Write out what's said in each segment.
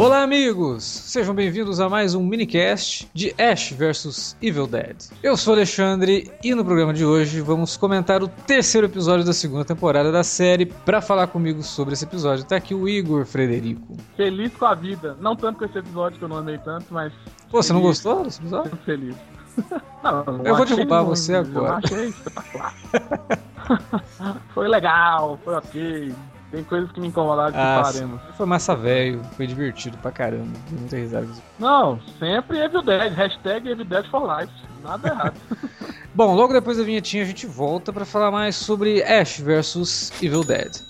Olá, amigos! Sejam bem-vindos a mais um minicast de Ash vs Evil Dead. Eu sou Alexandre e no programa de hoje vamos comentar o terceiro episódio da segunda temporada da série. Para falar comigo sobre esse episódio, tá aqui o Igor Frederico. Feliz com a vida. Não tanto com esse episódio que eu não amei tanto, mas. Pô, você não gostou desse episódio? Muito feliz. Não, eu vou derrubar você agora. Eu achei espetacular. foi legal, foi ok. Tem coisas que me incomodaram que Ah, faremos. Foi massa velho, foi divertido pra caramba. Deu muita risada. Não, sempre Evil Dead. Hashtag Evil Dead for Life. Nada errado. Bom, logo depois da vinhetinha a gente volta pra falar mais sobre Ash vs Evil Dead.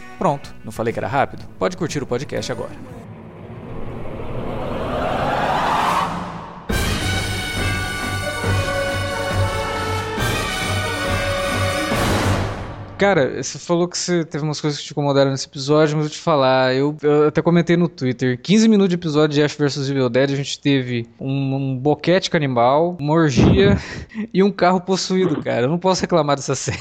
Pronto, não falei que era rápido? Pode curtir o podcast agora. Cara, você falou que você teve umas coisas que te incomodaram nesse episódio, mas eu vou te falar, eu, eu até comentei no Twitter, 15 minutos de episódio de Ash vs Evil Dead, a gente teve um, um boquete canibal, uma orgia e um carro possuído, cara. Eu não posso reclamar dessa série.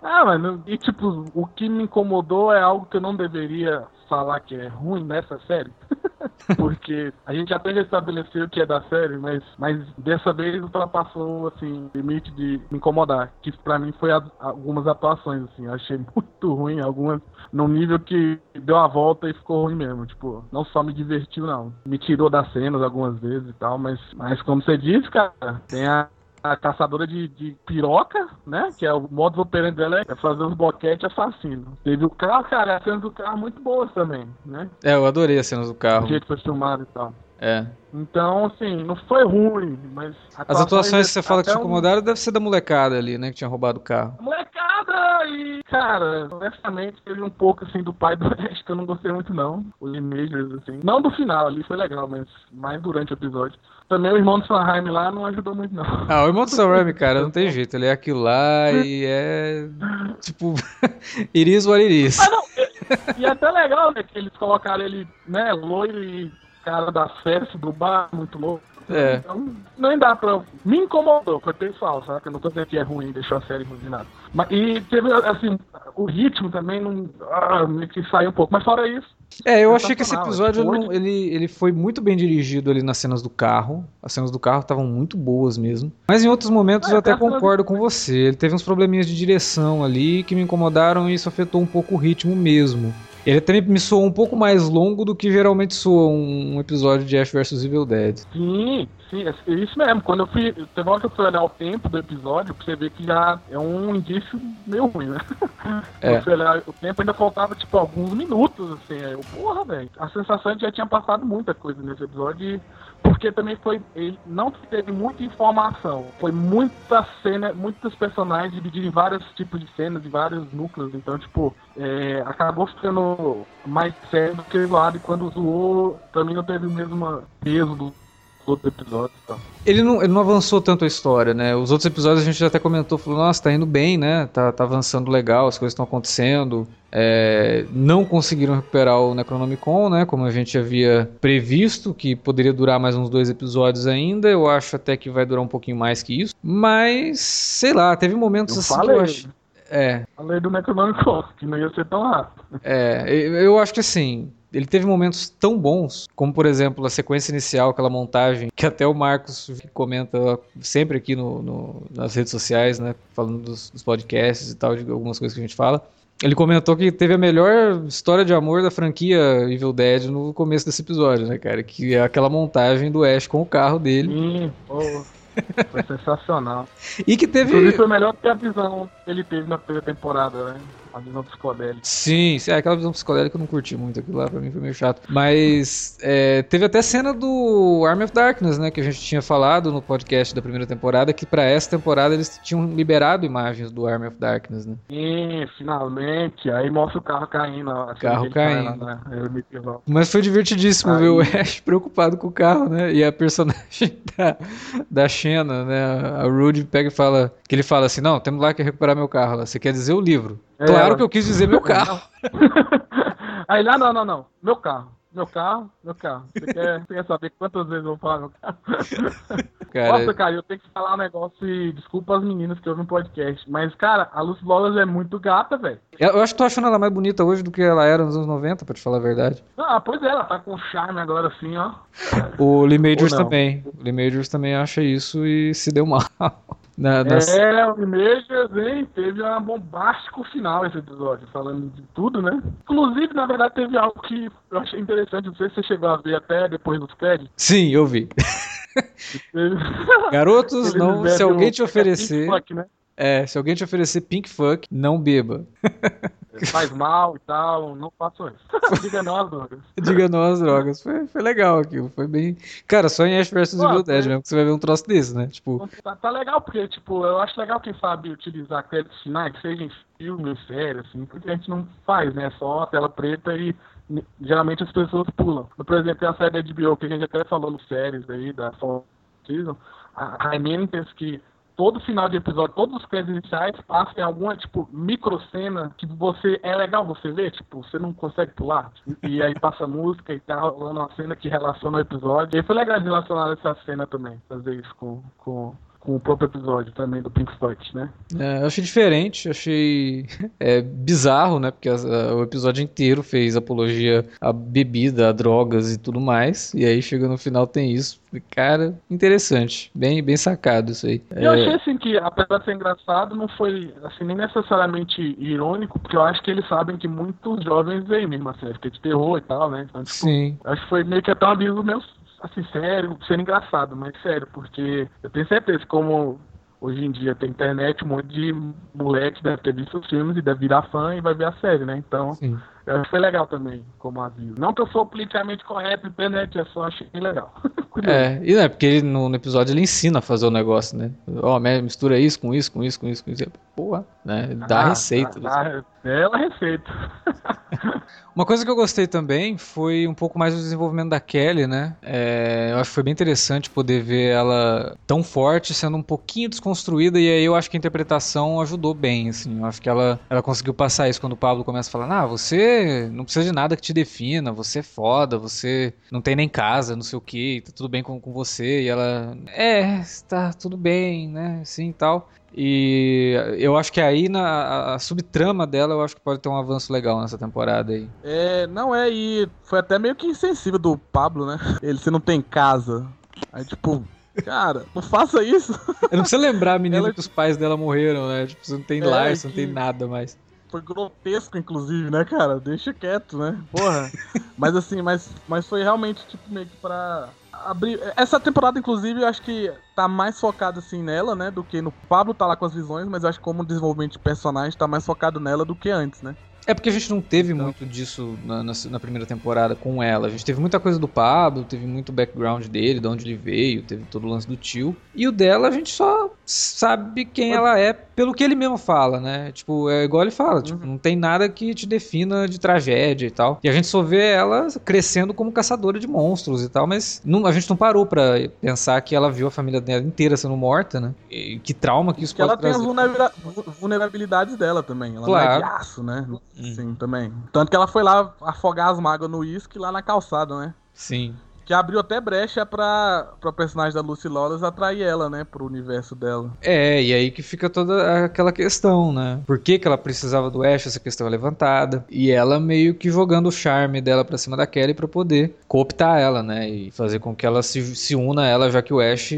Ah, mano, e tipo, o que me incomodou é algo que eu não deveria falar que é ruim nessa série. Porque a gente até já estabeleceu o que é da série, mas, mas dessa vez ultrapassou assim, o limite de me incomodar. Que pra mim foi a- algumas atuações, assim. Eu achei muito ruim, algumas num nível que deu a volta e ficou ruim mesmo. Tipo, não só me divertiu, não. Me tirou das cenas algumas vezes e tal, mas, mas como você disse, cara, tem a a caçadora de, de piroca, né? Que é o modo operante dela é fazer uns boquete assassino. Teve o carro, cara, as cenas do carro muito boas também, né? É, eu adorei as cenas do O carro. jeito que foi filmado e tal. É. Então, assim, não foi ruim, mas. As atuações que você fala que te até um- incomodaram deve ser da molecada ali, né? Que tinha roubado o carro. Molecada! E, cara, honestamente, teve um pouco, assim, do pai do Oeste que eu não gostei muito, não. O Images, assim. Não do final ali, foi legal, mas mais durante o episódio. Também o irmão do Sanheim lá não ajudou muito, não. Ah, o irmão do Sam Raimi, cara, não tem jeito. Ele é aquilo lá e é. Tipo. Iris what it is. Ah, não. E, e é até legal, né? Que eles colocaram ele, né, loiro e cara da festa do bar, muito louco. É. Então, nem dá pra. Me incomodou, foi pessoal, sabe? Eu não tô dizendo que é ruim, deixou a série ruim de nada. Mas, e teve, assim, o ritmo também não. Ah, meio que saiu um pouco. Mas fora isso. É, eu achei que esse Sensacional, episódio foi. não- ele, ele foi muito bem dirigido ali nas cenas do carro. As cenas do carro estavam muito boas mesmo. Mas em outros momentos É, eu até concordo com você. Ele teve uns probleminhas de direção ali que me incomodaram e isso afetou um pouco o ritmo mesmo. Ele também me soou um pouco mais longo do que geralmente soa um episódio de Ash vs Evil Dead. Sim, sim, é isso mesmo. Quando eu fui. Teve uma hora que eu fui olhar o tempo do episódio, pra você ver que já é um indício meio ruim, né? É. Eu fui olhar o tempo ainda faltava, tipo, alguns minutos, assim. Aí eu, porra, velho. A sensação é que já tinha passado muita coisa nesse episódio. e- Porque também foi. Ele não teve muita informação. Foi muita cena, muitos personagens divididos em vários tipos de cenas, de vários núcleos. Então, tipo, é, acabou ficando mais sério do que zoado. E quando zoou, também não teve o mesmo peso do outro episódio tal. Ele não, ele não avançou tanto a história, né? Os outros episódios a gente até comentou, falou, nossa, tá indo bem, né? Tá, tá avançando legal, as coisas estão acontecendo. É, não conseguiram recuperar o Necronomicon, né? Como a gente havia previsto, que poderia durar mais uns dois episódios ainda. Eu acho até que vai durar um pouquinho mais que isso. Mas, sei lá, teve momentos Eu assim que falei. eu acho. É, Falei do Necronomicon, que não ia ser tão rápido. é, eu eu acho que assim, ele teve momentos tão bons, como por exemplo a sequência inicial, aquela montagem, que até o Marcos comenta sempre aqui no, no- nas redes sociais, né? Falando dos, dos podcasts e tal, de algumas coisas que a gente fala. Ele comentou que teve a melhor história de amor da franquia Evil Dead no começo desse episódio, né, cara? Que é aquela montagem do Ash com o carro dele. Sim, pô, foi sensacional. E que Inclusive teve. foi melhor que a visão que ele teve na primeira temporada, né? A visão psicodélica. Sim, é, aquela visão psicodélica eu não curti muito, aquilo lá pra mim foi meio chato. Mas é, teve até cena do Army of Darkness, né, que a gente tinha falado no podcast da primeira temporada, que pra essa temporada eles tinham liberado imagens do Army of Darkness, né? Sim, finalmente. Aí mostra o carro caindo. O carro caindo. Lá, né? Mas foi divertidíssimo Aí... ver o Ash preocupado com o carro, né? E a personagem da, da Xena, né? A Rudy pega e fala, que ele fala assim, não, temos lá que recuperar meu carro. Você quer dizer o livro. É, claro que eu quis dizer meu carro. Aí lá, não, não, não. Meu carro. Meu carro, meu carro. Você quer, você quer saber quantas vezes eu vou falar meu carro? Cara, Nossa, cara, eu tenho que falar um negócio e desculpa as meninas que ouvem no podcast. Mas, cara, a Lucy Lawless é muito gata, velho. Eu acho que tô achando ela mais bonita hoje do que ela era nos anos 90, pra te falar a verdade. Ah, pois é, ela tá com charme agora assim, ó. O Lee Majors também. O Lee Majors também acha isso e se deu mal. Na, nas... É, o Images, hein? Teve um bombástico final esse episódio, falando de tudo, né? Inclusive, na verdade, teve algo que eu achei interessante, não sei se você chegou a ver até depois dos créditos. Sim, eu vi. Garotos, não, se alguém te oferecer. Né? É, se alguém te oferecer pink fuck, não beba. Faz mal e tal, não faça isso. Diga não às drogas. Diga não às drogas. Foi, foi legal aquilo, foi bem. Cara, só em Ash vs Evil Dead mesmo que você vai ver um troço desse, né? Tipo. Tá, tá, legal, porque, tipo, eu acho legal quem sabe utilizar créditos finais, seja em filme, série, assim, porque a gente não faz, né? Só a tela preta e geralmente as pessoas pulam. Por exemplo, tem a série da HBO, que a gente até falou nos séries aí, da Season, a Raimentas, que todo final de episódio, todos os créditos iniciais passam em alguma, tipo, micro cena que você, é legal você ver, tipo, você não consegue pular. E aí passa música e tá rolando uma cena que relaciona o episódio. E foi legal relacionar essa cena também, fazer isso com, com com o próprio episódio também do Pink Floyd, né? É, eu achei diferente, achei é, bizarro, né? Porque a, a, o episódio inteiro fez apologia à bebida, a drogas e tudo mais. E aí chega no final tem isso. Cara, interessante. Bem, bem sacado isso aí. Eu é... achei assim que, apesar de ser engraçado, não foi assim, nem necessariamente irônico, porque eu acho que eles sabem que muitos jovens veem mesmo a série, que de terror e tal, né? Então, tipo, Sim. Acho que foi meio que até um aviso meu assim, sério, sendo engraçado, mas sério, porque eu tenho certeza como hoje em dia tem internet, um monte de moleque deve ter visto os filmes e deve virar fã e vai ver a série, né? Então, Sim. Eu acho que foi legal também, como aviso. Não que eu sou politicamente correto na internet, é só achei legal. é, e é porque ele, no, no, episódio ele ensina a fazer o negócio, né? Ó, oh, mistura isso com isso, com isso, com isso, com isso. Porra, né? Dá ah, receita. Dá, dá, ela receita. Uma coisa que eu gostei também foi um pouco mais do desenvolvimento da Kelly, né? É, eu acho que foi bem interessante poder ver ela tão forte, sendo um pouquinho desconstruída, e aí eu acho que a interpretação ajudou bem, assim. Eu acho que ela, ela conseguiu passar isso quando o Pablo começa a falar: ah, você não precisa de nada que te defina, você é foda, você não tem nem casa, não sei o que, tá tudo bem com, com você. E ela, é, tá tudo bem, né? Assim e tal. E eu acho que aí na a subtrama dela, eu acho que pode ter um avanço legal nessa temporada aí. É, não é, e foi até meio que insensível do Pablo, né? Ele, você não tem casa. Aí, tipo, cara, não faça isso. Eu não precisa lembrar a menina ela... que os pais dela morreram, né? Tipo, você não tem é, lar, você não tem nada mais. Foi grotesco, inclusive, né, cara? Deixa quieto, né? Porra. mas assim, mas, mas foi realmente, tipo, meio que pra abrir. Essa temporada, inclusive, eu acho que tá mais focado assim nela, né? Do que no Pablo tá lá com as visões, mas eu acho que como desenvolvimento de personagem tá mais focado nela do que antes, né? É porque a gente não teve então. muito disso na, na, na, primeira temporada com ela. A gente teve muita coisa do Pablo, teve muito background dele, de onde ele veio, teve todo o lance do tio. E o dela a gente só sabe quem ela é pelo que ele mesmo fala, né? Tipo, é igual ele fala, tipo, uhum. não tem nada que te defina de tragédia e tal. E a gente só vê ela crescendo como caçadora de monstros e tal, mas não, a gente não parou para pensar que ela viu a família dela inteira sendo morta, né? E que trauma que isso que pode ela trazer. tem as vulnerabilidades dela também. Ela claro. não é de aço, né? Sim, também. Tanto que ela foi lá afogar as mágoas no uísque lá na calçada, né? Sim. Que abriu até brecha pra, pra personagem da Lucy Lawless atrair ela, né? Pro universo dela. É, e aí que fica toda aquela questão, né? Por que, que ela precisava do Ash, essa questão é levantada. E ela meio que jogando o charme dela pra cima da Kelly pra poder cooptar ela, né? E fazer com que ela se, se una a ela, já que o Ash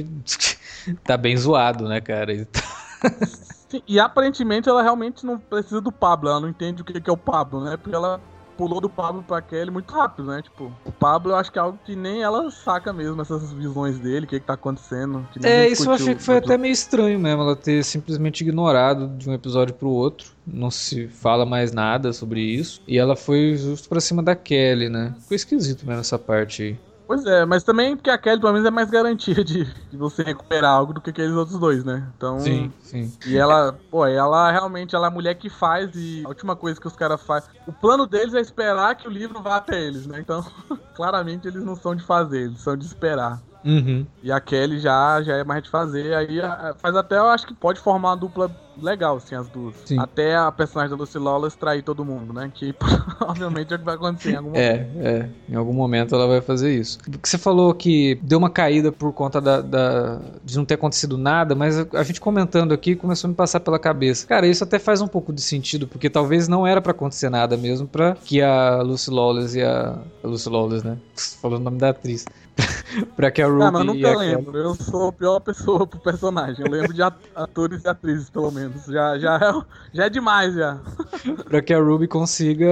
tá bem zoado, né, cara? Sim, e aparentemente ela realmente não precisa do Pablo, ela não entende o que é o Pablo, né? Porque ela pulou do Pablo pra Kelly muito rápido, né? Tipo, o Pablo eu acho que é algo que nem ela saca mesmo, essas visões dele, o que, que tá acontecendo. é, isso eu achei que foi até meio estranho mesmo, ela ter simplesmente ignorado de um episódio pro outro. Não se fala mais nada sobre isso. E ela foi justo pra cima da Kelly, né? Ficou esquisito mesmo essa parte aí. Pois é, mas também porque a Kelly, pelo menos, é mais garantia de, de você recuperar algo do que aqueles outros dois, né? Então. Sim, sim. E ela, pô, ela realmente ela é a mulher que faz e a última coisa que os caras fazem. O plano deles é esperar que o livro vá até eles, né? Então, claramente eles não são de fazer, eles são de esperar. Uhum. E a Kelly já, já é mais de fazer. Aí faz até, eu acho que pode formar uma dupla legal, assim, as duas. Sim. Até a personagem da Lucy Lawless trair todo mundo, né? Que provavelmente é o que vai acontecer em algum É, momento. é. Em algum momento ela vai fazer isso. Porque você falou que deu uma caída por conta da, da- de não ter acontecido nada, mas a, gente comentando aqui começou a me passar pela cabeça. Cara, isso até faz um pouco de sentido, porque talvez não era pra acontecer nada mesmo pra que a Lucy Lawless e a. a Lucy Lawless, né? Falando o nome da atriz. pra que a Ruby Ah, mas eu nunca lembro. Eu sou a pior pessoa pro personagem. Eu lembro de at- atores e atrizes, pelo menos. Já, já, é, já é demais, já. para que a Ruby consiga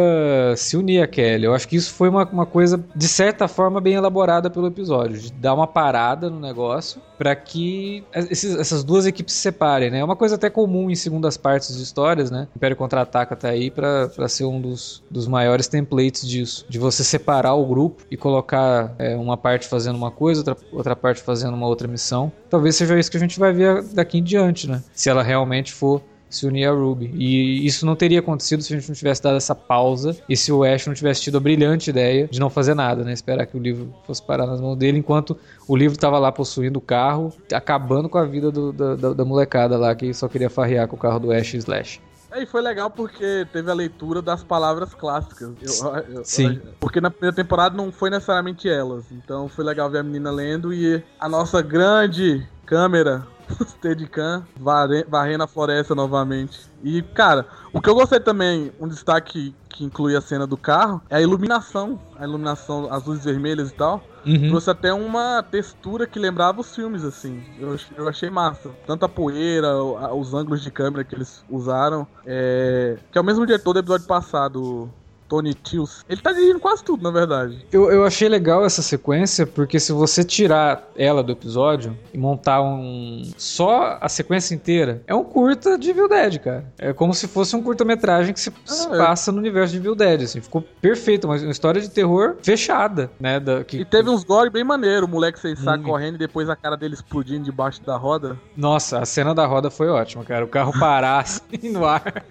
se unir a Kelly. Eu acho que isso foi uma, uma coisa, de certa forma, bem elaborada pelo episódio. De dar uma parada no negócio para que esses- essas duas equipes se separem, né? É uma coisa até comum em segundas partes de histórias, né? Império Contra-Ataca tá aí pra pra ser um dos, dos maiores templates disso. De você separar o grupo e colocar é, uma parte fazendo uma coisa, outra, outra parte fazendo uma outra missão. Talvez seja isso que a gente vai ver daqui em diante, né? Se ela realmente for se unir a Ruby. E isso não teria acontecido se a gente não tivesse dado essa pausa e se o Ash não tivesse tido a brilhante ideia de não fazer nada, né? Esperar que o livro fosse parar nas mãos dele, enquanto o livro estava lá possuindo o carro, acabando com a vida do- da, da- da molecada lá que só queria farrear com o carro do Ash Slash. É, E foi legal porque teve a leitura das palavras clássicas. Eu- eu- Sim. porque na primeira temporada não foi necessariamente elas. Então foi legal ver a menina lendo e a nossa grande câmera, Steadicam, varre- varrendo a floresta novamente. E, cara, o que eu gostei também, um destaque que inclui a cena do carro, é a iluminação. A iluminação, as luzes vermelhas e tal. Uhum. Trouxe até uma textura que lembrava os filmes, assim. Eu, eu achei massa. Tanto a poeira, os ângulos de câmera que eles usaram. É... Que é o mesmo diretor do episódio passado, Tony Tills. Ele tá dirigindo quase tudo, na verdade. Eu, eu achei legal essa sequência, porque se você tirar ela do episódio e montar um. só a sequência inteira, é um curta de Evil Dead, cara. É como se fosse um curta-metragem que se, se Ah, é. passa no universo de Evil Dead, assim. Ficou perfeito, uma, uma história de terror fechada, né? Da, que, E teve uns gore bem maneiro, o moleque sem saco Muito. correndo e depois a cara dele explodindo debaixo da roda. Nossa, a cena da roda foi ótima, cara. O carro parar assim no ar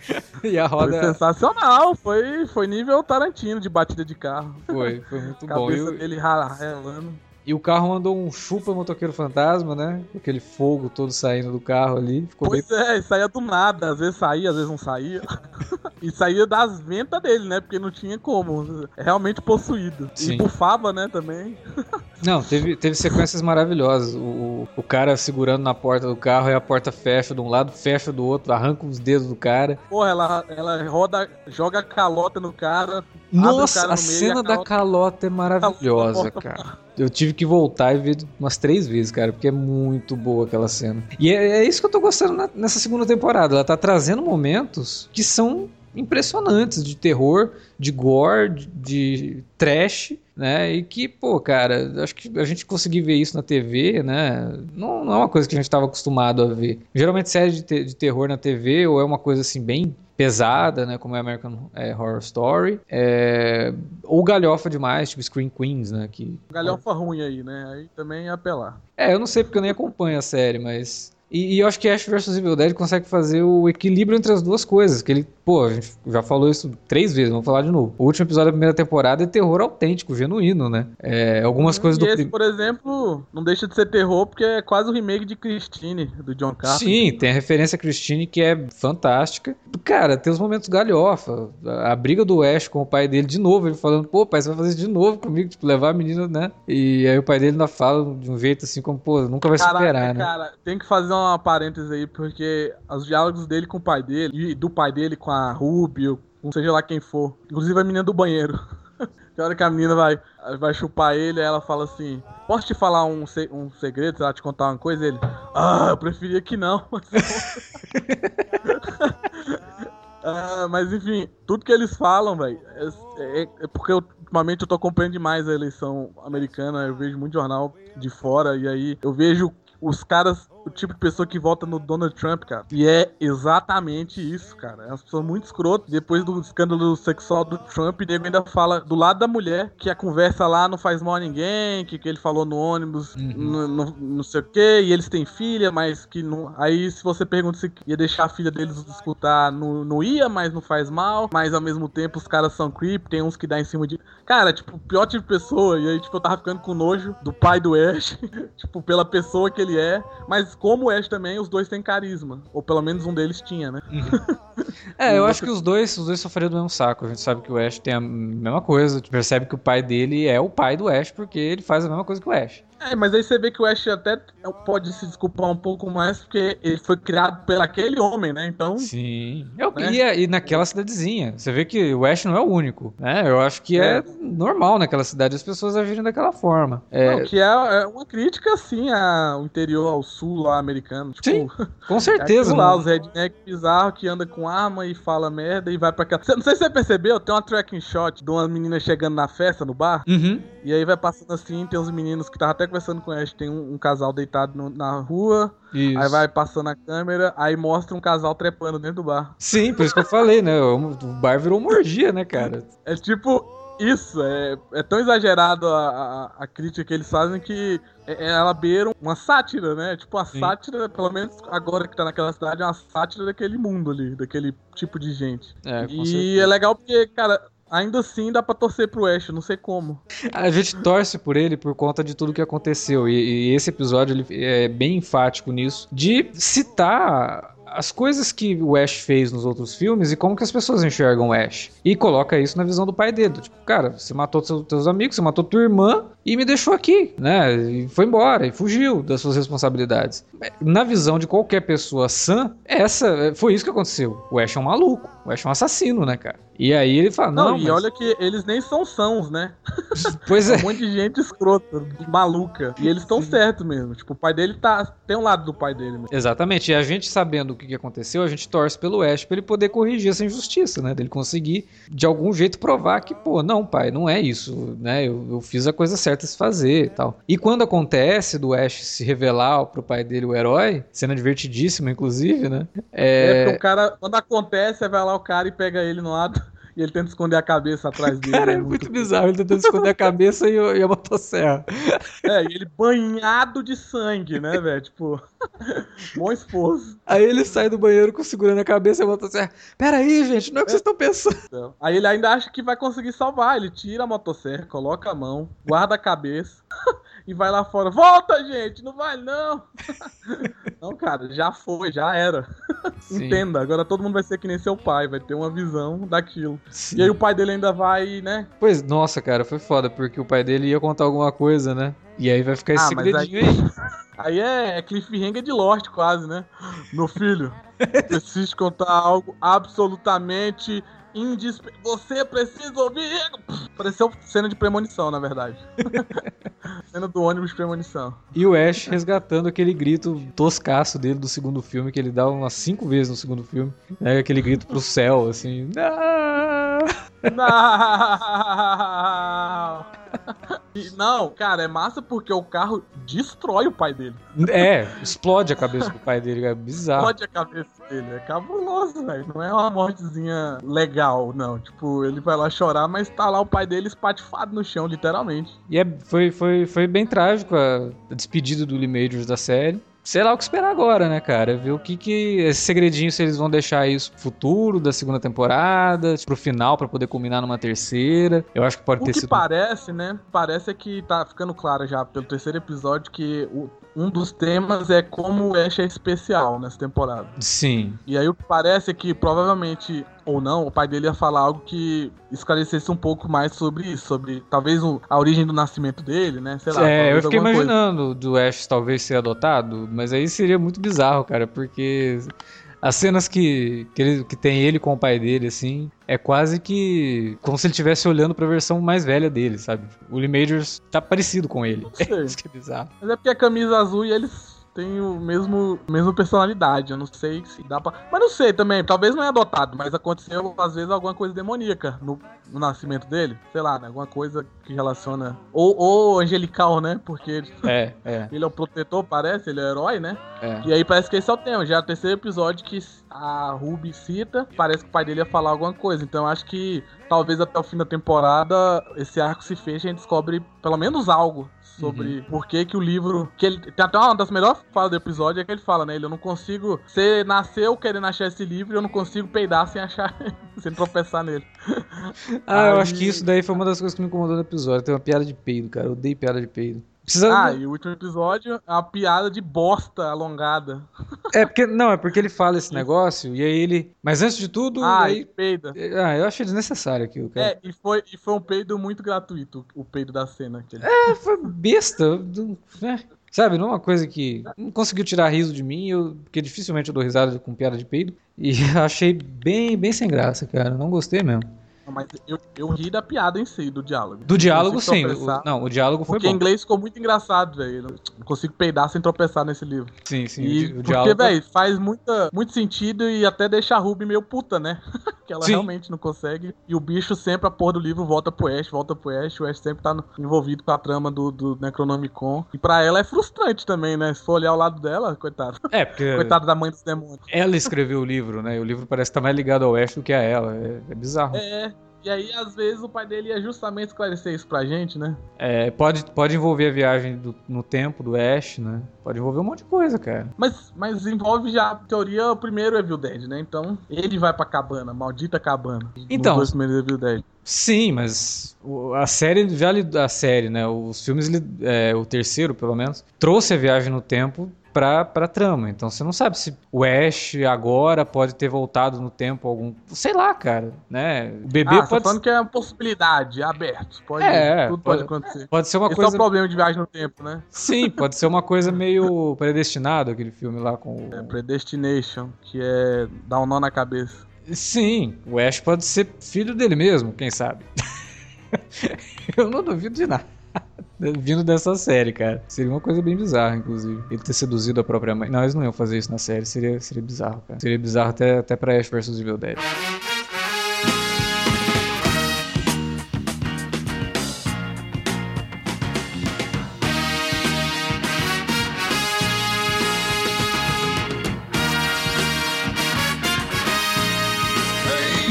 e a Foi roda. sensacional, foi, foi nível Tarantino de batida de carro. Foi, foi muito bom. Cabeça o- dele ra- relando. E o carro mandou um chupa motoqueiro fantasma, né? Aquele fogo todo saindo do carro ali. Ficou bem Pois é, saía do nada, às vezes saía, às vezes não saía. e saía das ventas dele, né? Porque não tinha como. É realmente possuído. Sim. E bufava, né, também. Não, teve, teve sequências maravilhosas. O, o, cara segurando na porta do carro e a porta fecha de um lado, fecha do outro, arranca os dedos do cara. Porra, ela, ela roda, joga calota no cara. Nossa, a no e cena da calota- é maravilhosa, cara. Eu tive que voltar e ver umas três vezes, cara, porque é muito boa aquela cena. E é, é isso que eu tô gostando na- nessa segunda temporada. Ela tá trazendo momentos que são impressionantes de terror, de gore, de, de trash, né? E que, pô, cara, acho que a gente conseguir ver isso na TV, né? Não, não é uma coisa que a gente estava acostumado a ver. Geralmente série de, te- de terror na TV ou é uma coisa assim bem pesada, né? Como é American é, Horror Story, é, ou galhofa demais, tipo Scream Queens, né? Que Galhofa ruim aí, né? Aí também ia apelar. é, eu não sei porque eu nem acompanho a série, mas. E, e eu acho que Ash vs Evil Dead consegue fazer o equilíbrio entre as duas coisas. Que ele, pô, a gente já falou isso três vezes, vamos falar de novo. O último episódio da primeira temporada é terror autêntico, genuíno, né? É, algumas coisas e do esse, por exemplo, não deixa de ser terror porque é quase o remake de Christine, do John Carpenter. Sim, tem a referência a Christine que é fantástica. Cara, tem os momentos galhofa. A, a briga do Ash com o pai dele de novo, ele falando, pô, pai, você vai fazer isso de novo comigo, tipo, levar a menina, né? E aí o pai dele ainda fala de um jeito assim como, pô, nunca vai Caraca, superar, né? cara, tem que fazer uma parêntese aí, porque os diálogos dele com o pai dele, e do pai dele com a Ruby, ou com seja lá quem for, inclusive a menina do banheiro. Tem hora que a menina vai, vai chupar ele, ela fala assim: Posso te falar um, um segredo, ela te contar uma coisa? Ele, ah, eu preferia que não. mas eu vou." Uh, mas enfim, tudo que eles falam, velho, é, é, é, porque eu, ultimamente eu tô acompanhando demais a eleição americana, eu vejo muito jornal de fora, e aí eu vejo os caras o tipo de pessoa que vota no Donald Trump, cara. E é exatamente isso, cara. É uma pessoa muito escrota. Depois do escândalo sexual do Trump, ele ainda fala do lado da mulher que a conversa lá não faz mal a ninguém, que, que ele falou no ônibus, uhum. não, não sei o quê, e eles têm filha, mas que não. Aí se você pergunta se ia deixar a filha deles escutar, não, não ia, mas não faz mal. Mas ao mesmo tempo os caras são creep, tem uns que dá em cima de. Cara, tipo, pior tipo de pessoa. E aí, tipo, eu tava ficando com nojo do pai do Ash, tipo, pela pessoa que ele é. Mas como o Ash também, os dois têm carisma. Ou pelo menos um deles tinha, né? Uhum. é, eu acho que os dois, os dois sofreram do mesmo saco. A gente sabe que o Ash tem a mesma coisa. A gente percebe que o pai dele é o pai do Ash, porque ele faz a mesma coisa que o Ash. É, mas aí você vê que o Ash até pode se desculpar um pouco mais, porque ele foi criado por aquele homem, né? Então. Sim. Eu, né? e, e naquela cidadezinha. Você vê que o Ash não é o único, né? Eu acho que é, é normal naquela cidade as pessoas agirem daquela forma. É... Não, que é, é, uma crítica, assim, ao interior, ao sul lá americano. Tipo, Sim, com certeza. É lá, os redneck bizarro que anda com arma e fala merda e vai pra cá. Não sei se você percebeu, tem uma tracking shot de uma menina chegando na festa, no bar. Uhum. E aí vai passando assim, tem uns meninos que tava até conversando com Ash, tem um, um casal deitado no, na rua, isso. aí vai passando a câmera, aí mostra um casal trepando dentro do bar. Sim, por isso que eu falei, né? O, bar virou uma orgia, né, cara? É tipo, isso, é, é tão exagerado a, a, a, crítica que eles fazem que é, é ela beira uma sátira, né? Tipo, a sátira, pelo menos agora que tá naquela cidade, é uma sátira daquele mundo ali, daquele tipo de gente. É, e certeza. é legal porque, cara, Ainda assim dá pra torcer pro Ash, não sei como. A gente torce por ele por conta de tudo que aconteceu. E, e esse episódio ele é bem enfático nisso. De citar as coisas que o Ash fez nos outros filmes e como que as pessoas enxergam o Ash. E coloca isso na visão do pai dele. Tipo, cara, você matou seus, teus amigos, você matou tua irmã e me deixou aqui, né? E foi embora e fugiu das suas responsabilidades. Na visão de qualquer pessoa sã, essa foi isso que aconteceu. O Ash é um maluco, o Ash é um assassino, né, cara? E aí ele fala, não, não e mas... olha que eles nem são sãos, né? Pois é. um monte de gente escrota, maluca. E eles estão certos mesmo. Tipo, o pai dele tá. Tem um lado do pai dele mesmo. Exatamente. E a gente sabendo o que aconteceu, a gente torce pelo Ash pra ele poder corrigir essa injustiça, né? Dele conseguir, de algum jeito, provar que, pô, não, pai, não é isso, né? Eu, eu fiz a coisa certa se fazer e tal. E quando acontece do Ash se revelar pro pai dele o herói, cena divertidíssima, inclusive, né? É, é porque o cara, quando acontece, vai lá o cara e pega ele no lado e ele tenta esconder a cabeça atrás dele. Cara, é, é muito, muito bizarro. Ele tentando esconder a cabeça e, e a motosserra. É, e ele banhado de sangue, né, velho? Tipo, bom esforço. Aí ele sai do banheiro com segurando a cabeça e a motosserra. Pera aí, gente, não é o que vocês estão pensando. Então, aí ele ainda acha que vai conseguir salvar. Ele tira a motosserra, coloca a mão, guarda a cabeça e vai lá fora. Volta, gente! Não vai, não! não, cara, já foi, já era. Entenda, agora todo mundo vai ser que nem seu pai, vai ter uma visão daquilo. Sim. E aí o pai dele ainda vai, né? Pois, nossa, cara, foi foda, porque o pai dele ia contar alguma coisa, né? E aí vai ficar esse ah, segredinho aí. Aí, aí é, é cliffhanger de Lost, quase, né? Meu filho, preciso contar algo absolutamente indisp... Você precisa ouvir. Pareceu cena de premonição, na verdade. cena do ônibus de premonição. E o Ash resgatando aquele grito toscaço dele do segundo filme, que ele dá umas cinco vezes no segundo filme. Né? Aquele grito pro céu, assim. Não! Não! Não, cara, é massa porque o carro destrói o pai dele. É, explode a cabeça do pai dele, é bizarro. Explode a cabeça dele, é cabuloso, velho. Não é uma mortezinha legal, não. Tipo, ele vai lá chorar, mas tá lá o pai dele espatifado no chão, literalmente. E é, foi, foi, foi bem trágico a despedida do Lee Majors da série sei lá o que esperar agora, né, cara? Ver o que que. Esse segredinho, se eles vão deixar isso pro futuro da segunda temporada, pro final, para poder culminar numa terceira. Eu acho que pode o ter que sido. parece, né? Parece que tá ficando claro já pelo terceiro episódio que o, um dos temas é como o Ash é especial nessa temporada. Sim. E aí o que parece é que provavelmente ou não, o pai dele ia falar algo que esclarecesse um pouco mais sobre isso, sobre talvez a origem do nascimento dele, né? Sei lá. É, eu fiquei imaginando coisa. do Ash talvez ser adotado, mas aí seria muito bizarro, cara, porque as cenas que, que, ele, que tem ele com o pai dele, assim, é quase que como se ele estivesse olhando pra versão mais velha dele, sabe? O Lee Majors tá parecido com ele. É isso que é bizarro. Mas é porque a camisa azul e eles têm o mesmo mesma personalidade. Eu não sei se dá pra. Mas não sei também, talvez não é adotado, mas aconteceu às vezes alguma coisa demoníaca no, no nascimento dele. Sei lá, né? Alguma coisa que relaciona. Ou, ou angelical, né? Porque ele, É, é, ele é o protetor, parece, ele é o herói, né? é. E aí parece que esse é o tema. Já é o terceiro episódio que a Ruby cita, parece que o pai dele ia falar alguma coisa. Então eu acho que talvez até o fim da temporada esse arco se feche e a gente descobre pelo menos algo sobre por que que o livro. Que ele, tem até uma das melhores falas do episódio é que ele fala, né? Ele, eu não consigo. Você nasceu querendo achar esse livro e eu não consigo peidar sem achar. sem tropeçar nele. Ah, eu Aí- acho que isso daí foi uma das coisas que me incomodou no episódio. Tem uma piada de peido, cara. Eu odeio piada de peido. Precisa. Ah, e o último episódio é uma piada de bosta alongada. É porque. Não, é porque ele fala esse negócio e aí ele. Mas antes de tudo. Ah, aí- e peida. Ah, eu achei desnecessário aquilo, cara. É, e foi, e foi um peido muito gratuito, o peido da cena. Que ele... É, foi besta. é. Sabe, não é uma coisa que não conseguiu tirar riso de mim, eu, porque dificilmente eu dou risada com piada de peido. E achei bem, bem sem graça, cara. Não gostei mesmo. Mas eu, eu ri da piada em si, do diálogo. Do diálogo, sim. O- não, o diálogo foi Porque em bom. inglês ficou muito engraçado, velho. Não consigo peidar sem tropeçar nesse livro. Sim, sim. E o, porque, diálogo. velho, faz muita, muito sentido e até deixa a Ruby meio puta, né? que ela Sim. realmente não consegue. E o bicho sempre, a porra do livro, volta pro Ash, volta pro Ash. O Ash sempre tá no- envolvido com a trama do, do Necronomicon. E pra ela é frustrante também, né? Se for olhar o lado dela, coitado. É, porque Coitado da mãe dos demônios. ela escreveu o livro, né? E o livro parece estar mais ligado ao Ash do que a ela. É, é bizarro. É. E aí, às vezes, o pai dele ia justamente esclarecer isso pra gente, né? É, pode, pode envolver a viagem do- no tempo do Ash, né? Pode envolver um monte de coisa, cara. Mas, mas envolve já, a teoria, o primeiro Evil Dead, né? Então, ele vai pra cabana, maldita cabana. Então- Nos dois primeiros Evil Dead. Sim, mas a série já a série, né? Os filmes, é, o terceiro, pelo menos, trouxe a viagem no tempo pra, pra trama. Então você não sabe se o Ash agora pode ter voltado no tempo algum. Sei lá, cara, né? O bebê ah, pode, falando que é uma possibilidade, é aberto. Pode, É, tudo pode- pode, acontecer. pode ser uma Esse é coisa. o problema de viagem no tempo, né? Sim, pode ser uma coisa meio predestinado, aquele filme lá com o. É Predestination, que é dar um nó na cabeça. Sim, o Ash pode ser filho dele mesmo, quem sabe? Eu não duvido de nada. Vindo dessa série, cara. Seria uma coisa bem bizarra, inclusive. Ele ter seduzido a própria mãe. Não, eles não iam fazer isso na série. Seria, seria bizarro, cara. Seria bizarro até, até pra Ash vs Evil Dead.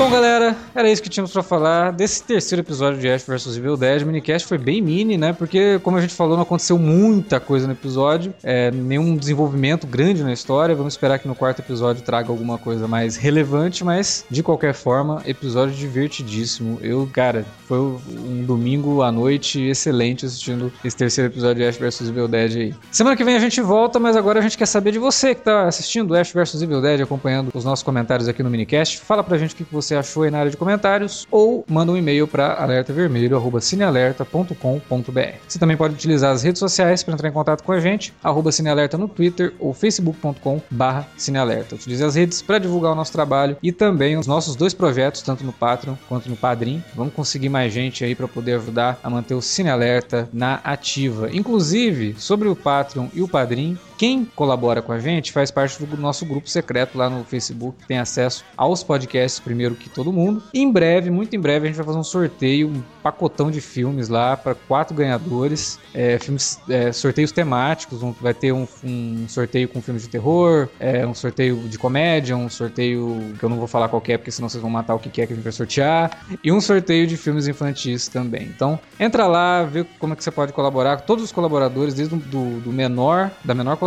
Bom, galera, era isso que tínhamos pra falar desse terceiro episódio de Ash vs Evil Dead. O minicast foi bem mini, né? Porque, como a gente falou, não aconteceu muita coisa no episódio, é, nenhum desenvolvimento grande na história. Vamos esperar que no quarto episódio traga alguma coisa mais relevante, mas de qualquer forma, episódio divertidíssimo. Eu, cara, foi um domingo à noite excelente assistindo esse terceiro episódio de Ash vs Evil Dead aí. Semana que vem a gente volta, mas agora a gente quer saber de você que tá assistindo Ash vs Evil Dead, acompanhando os nossos comentários aqui no minicast. Fala pra gente o que que você achou aí na área de comentários ou manda um e-mail para alertavermelho@cinealerta.com.br. Você também pode utilizar as redes sociais para entrar em contato com a gente, arroba cinealerta no Twitter ou facebook.com/cinealerta. Utilize as redes para divulgar o nosso trabalho e também os nossos dois projetos, tanto no Patreon quanto no Padrim. Vamos conseguir mais gente aí para poder ajudar a manter o Cinealerta na ativa. Inclusive, sobre o Patreon e o Padrim, quem colabora com a gente faz parte do nosso grupo secreto lá no Facebook, tem acesso aos podcasts primeiro que todo mundo. Em breve, muito em breve, a gente vai fazer um sorteio, um pacotão de filmes lá para quatro ganhadores. É, filmes, é, sorteios temáticos, um- vai ter um, um sorteio com filmes de terror, é, um sorteio de comédia, um sorteio que eu não vou falar qual é, porque senão vocês vão matar o que é que a gente vai sortear, e um sorteio de filmes infantis também. Então, entra lá, vê como é que você pode colaborar. Todos os colaboradores, desde do, do menor, da menor colaboração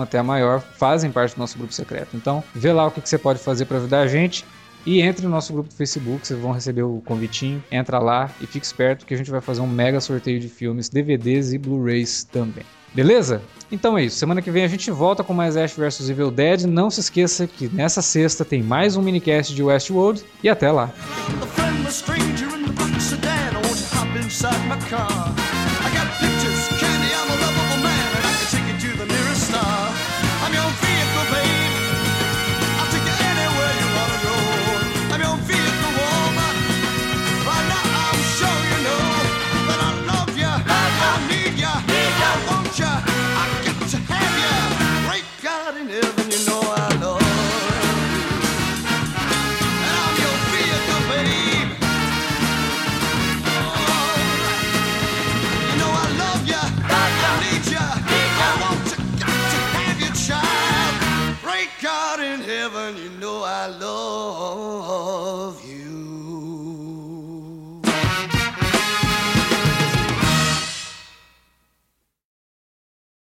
até a maior, fazem parte do nosso grupo secreto. Então, vê lá o que, que você pode fazer para ajudar a gente. E entre no nosso grupo do Facebook, vocês vão receber o convitinho. Entra lá e fique esperto que a gente vai fazer um mega sorteio de filmes, DVDs e Blu-rays também. Beleza? Então é isso. Semana que vem a gente volta com mais Ash vs Evil Dead. Não se esqueça que nessa sexta tem mais um minicast de Westworld. E até lá.